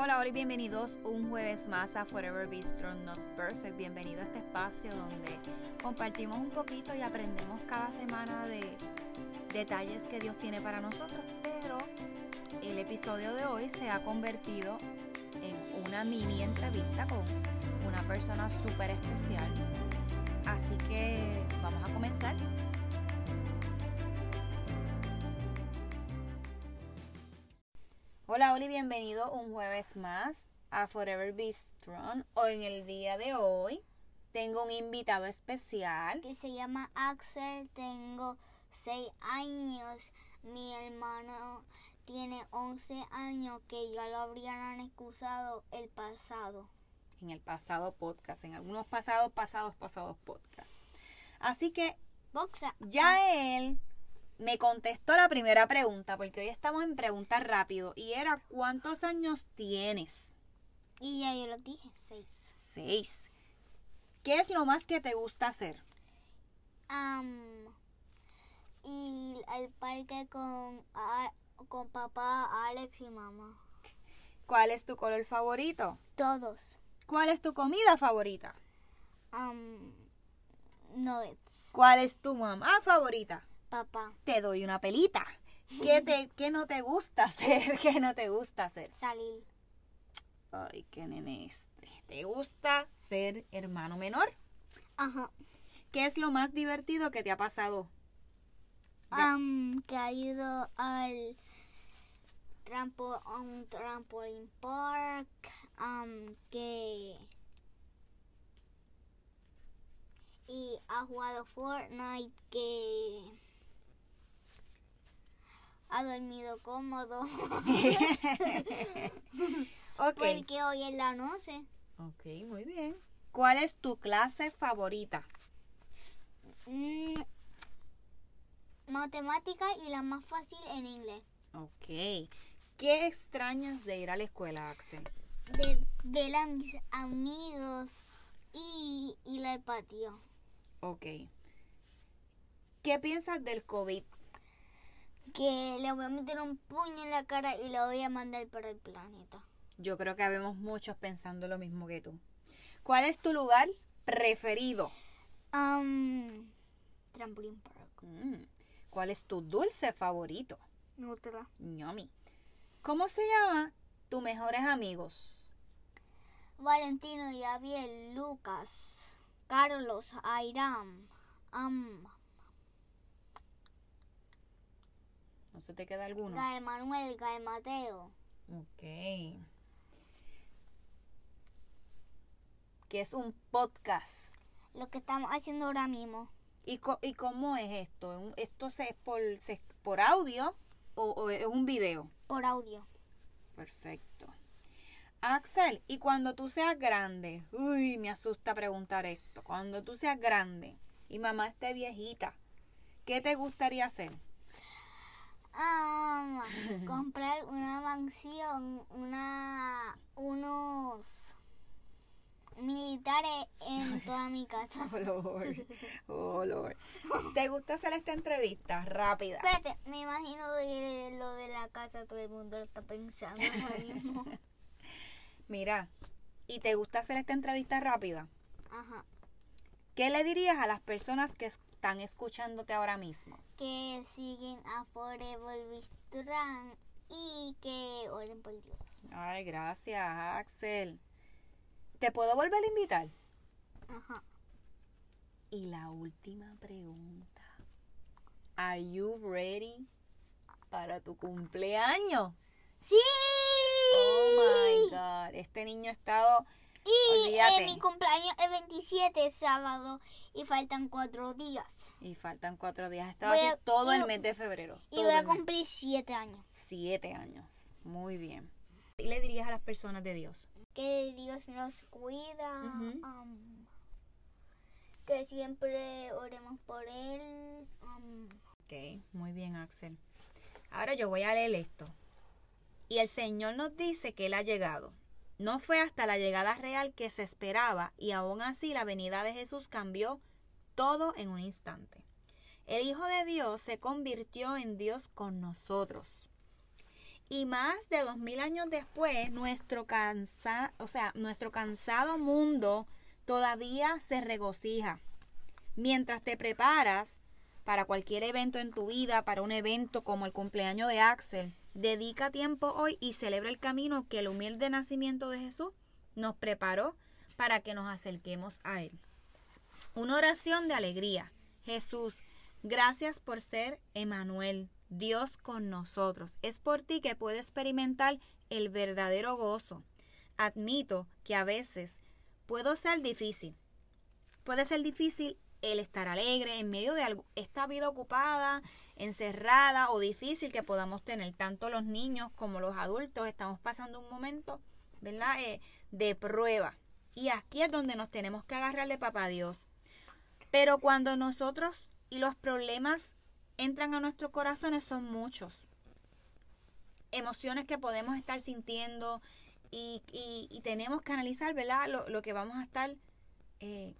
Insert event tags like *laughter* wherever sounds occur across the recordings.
Hola, hola y bienvenidos un jueves más a Forever Be Strong Not Perfect. Bienvenido a este espacio donde compartimos un poquito y aprendemos cada semana de detalles que Dios tiene para nosotros. Pero el episodio de hoy se ha convertido en una mini entrevista con una persona súper especial. Así que vamos a comenzar. Hola Oli, bienvenido un jueves más a Forever Be Strong. Hoy en el día de hoy tengo un invitado especial. que se llama Axel, tengo 6 años, mi hermano tiene 11 años que ya lo habrían excusado el pasado. En el pasado podcast, en algunos pasados, pasados, pasados podcasts. Así que Boxa. ya él me contestó la primera pregunta, porque hoy estamos en preguntas rápido, y era ¿cuántos años tienes? Y ya yo lo dije, 6. Seis. ¿Qué es lo más que te gusta hacer? y al parque con, a- con papá, Alex y mamá. ¿Cuál es tu color favorito? Todos. ¿Cuál es tu comida favorita? Um, nuggets. ¿Cuál es tu mamá favorita? Papá. Te doy una pelita. ¿Qué, te, qué no te gusta *laughs* hacer? ¿Qué no te gusta hacer? Salir. Ay, qué nene este. ¿Te gusta ser hermano menor? Ajá. ¿Qué es lo más divertido que te ha pasado? Am, que ha ido al trampo, a un trampoline park, am, que y ha jugado Fortnite, que ha dormido cómodo, *laughs* ok. porque hoy es la noche. Ok, muy bien. ¿Cuál es tu clase favorita? Mm, matemática y la más fácil en inglés. Ok. ¿Qué extrañas de ir a la escuela, Axel? De ver a mis amigos y ir al patio. Ok. ¿Qué piensas del COVID? Que le voy a meter un puño en la cara y lo voy a mandar para el planeta. Yo creo que habemos muchos pensando lo mismo que tú. ¿Cuál es tu lugar preferido? Um, Trampoline Park. Mm, ¿Cuál es tu dulce favorito? Yummy. ¿Cómo se llama tus mejores amigos? Valentino, Javier, Lucas, Carlos, Airam, um, se te queda alguno? Gael Manuel, Gael Mateo. Ok. Que es un podcast. Lo que estamos haciendo ahora mismo. ¿Y, co- y cómo es esto? ¿Un- ¿Esto se es por, se es por audio o, o es un video? Por audio. Perfecto. Axel, ¿y cuando tú seas grande? Uy, me asusta preguntar esto. Cuando tú seas grande y mamá esté viejita, ¿qué te gustaría hacer? Um, *laughs* comprar una mansión, una, unos militares en *laughs* toda mi casa. Oh, Lord. *laughs* Oh, Lord. ¿Te gusta hacer esta entrevista rápida? Espérate, me imagino de lo de la casa, todo el mundo lo está pensando ahora mismo. Mira, ¿y te gusta hacer esta entrevista rápida? Ajá. ¿Qué le dirías a las personas que están escuchándote ahora mismo? Que siguen a Forever Strong y que oren por Dios. Ay, gracias, Axel. ¿Te puedo volver a invitar? Ajá. Y la última pregunta. Are you ready para tu cumpleaños? ¡Sí! Oh my god, este niño ha estado Y eh, mi cumpleaños el 27 es sábado y faltan cuatro días. y faltan cuatro días. Ha estado Voy aquí a- todo el mes de febrero. Y voy a cumplir siete años. siete años. Muy bien. ¿Y le dirías a las personas de Dios? Que Dios nos cuida. Um, que siempre oremos por Él. um, Ok, muy bien, Axel. Ahora yo voy a leer esto. Y el Señor nos dice que Él ha llegado. No fue hasta la llegada real que se esperaba y aún así la venida de Jesús cambió todo en un instante. El Hijo de Dios se convirtió en Dios con nosotros. Y más de dos mil años después, nuestro cansa, o sea, nuestro cansado mundo todavía se regocija. Mientras te preparas para cualquier evento en tu vida, para un evento como el cumpleaños de Axel, dedica tiempo hoy y celebra el camino que el humilde nacimiento de Jesús nos preparó para que nos acerquemos a Él. Una oración de alegría. Jesús, gracias por ser Emanuel, Dios con nosotros. Es por ti que puedo experimentar el verdadero gozo. Admito que a veces puedo ser difícil. Puede ser difícil el estar alegre en medio de esta vida ocupada, encerrada o difícil que podamos tener. Tanto los niños como los adultos estamos pasando un momento, ¿verdad? Eh, de prueba. Y aquí es donde nos tenemos que agarrar de papá Dios. Pero cuando nosotros y los problemas entran a nuestros corazones son muchos. Emociones que podemos estar sintiendo y, tenemos que analizar, ¿verdad? Lo, que vamos a estar eh,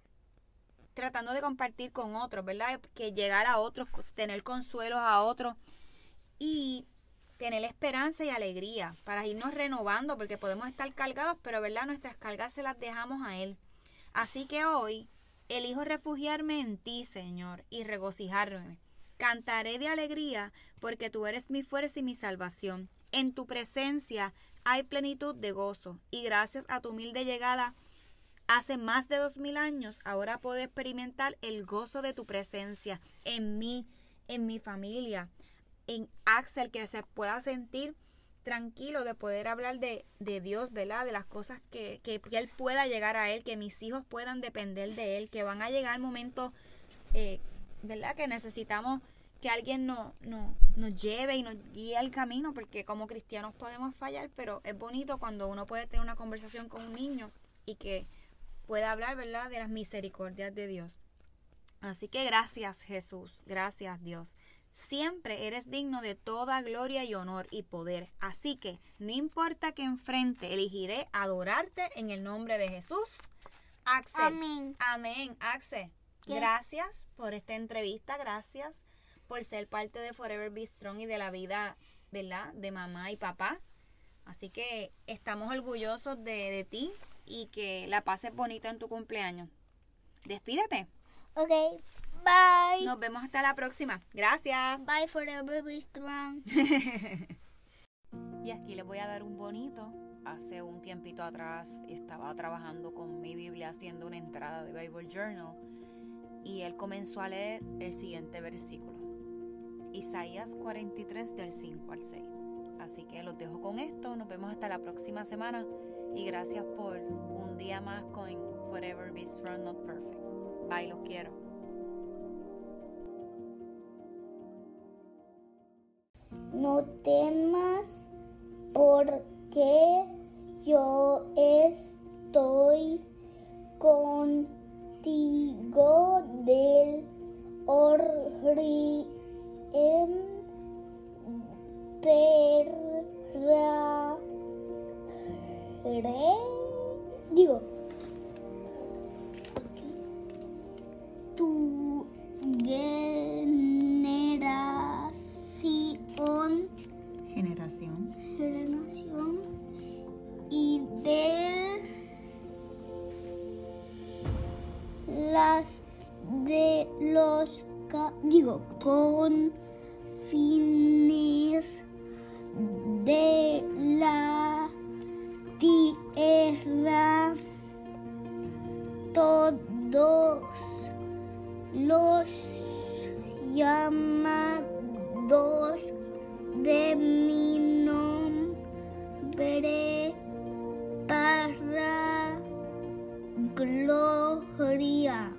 tratando de compartir con otros, ¿verdad? Que llegar a otros, tener consuelos a otros y tener esperanza y alegría para irnos renovando, porque podemos estar cargados, pero ¿verdad? Nuestras cargas se las dejamos a Él. Así que hoy elijo refugiarme en ti, Señor, y regocijarme. Cantaré de alegría, porque tú eres mi fuerza y mi salvación. En tu presencia hay plenitud de gozo, y gracias a tu humilde llegada, hace más de dos mil años, ahora puedo experimentar el gozo de tu presencia en mí, en mi familia, en Axel, que se pueda sentir tranquilo de poder hablar de, Dios, ¿verdad? De las cosas que, que, Él pueda llegar a Él, que mis hijos puedan depender de Él, que van a llegar momentos, eh, ¿verdad? Que necesitamos que alguien no, no, nos lleve y nos guíe al camino, porque como cristianos podemos fallar, pero es bonito cuando uno puede tener una conversación con un niño y que pueda hablar, ¿verdad?, de las misericordias de Dios. Así que gracias Jesús, gracias Dios. Siempre eres digno de toda gloria y honor y poder. Así que no importa que enfrente, elegiré adorarte en el nombre de Jesús. Axel. Amén. Amén. Axel, gracias por esta entrevista. Gracias por ser parte de Forever Be Strong y de la vida, ¿verdad? De mamá y papá. Así que estamos orgullosos de, de ti y que la pases bonito en tu cumpleaños. Despídete. Ok, bye. Nos vemos hasta la próxima. Gracias. Bye forever be strong. *laughs* y aquí les voy a dar un bonito. Hace un tiempito atrás estaba trabajando con mi Biblia haciendo una entrada de Bible Journal y él comenzó a leer el siguiente versículo. Isaías 43 del 5 al 6. Así que los dejo con esto. Nos vemos hasta la próxima semana. Y gracias por un día más con Forever Be Strong Not Perfect. Bye, los quiero. No temas porque yo estoy contigo del en perra digo, tu generación, generación, generación y de las de los digo con fines de la tierra todos los llamados de mi nombre para gloria.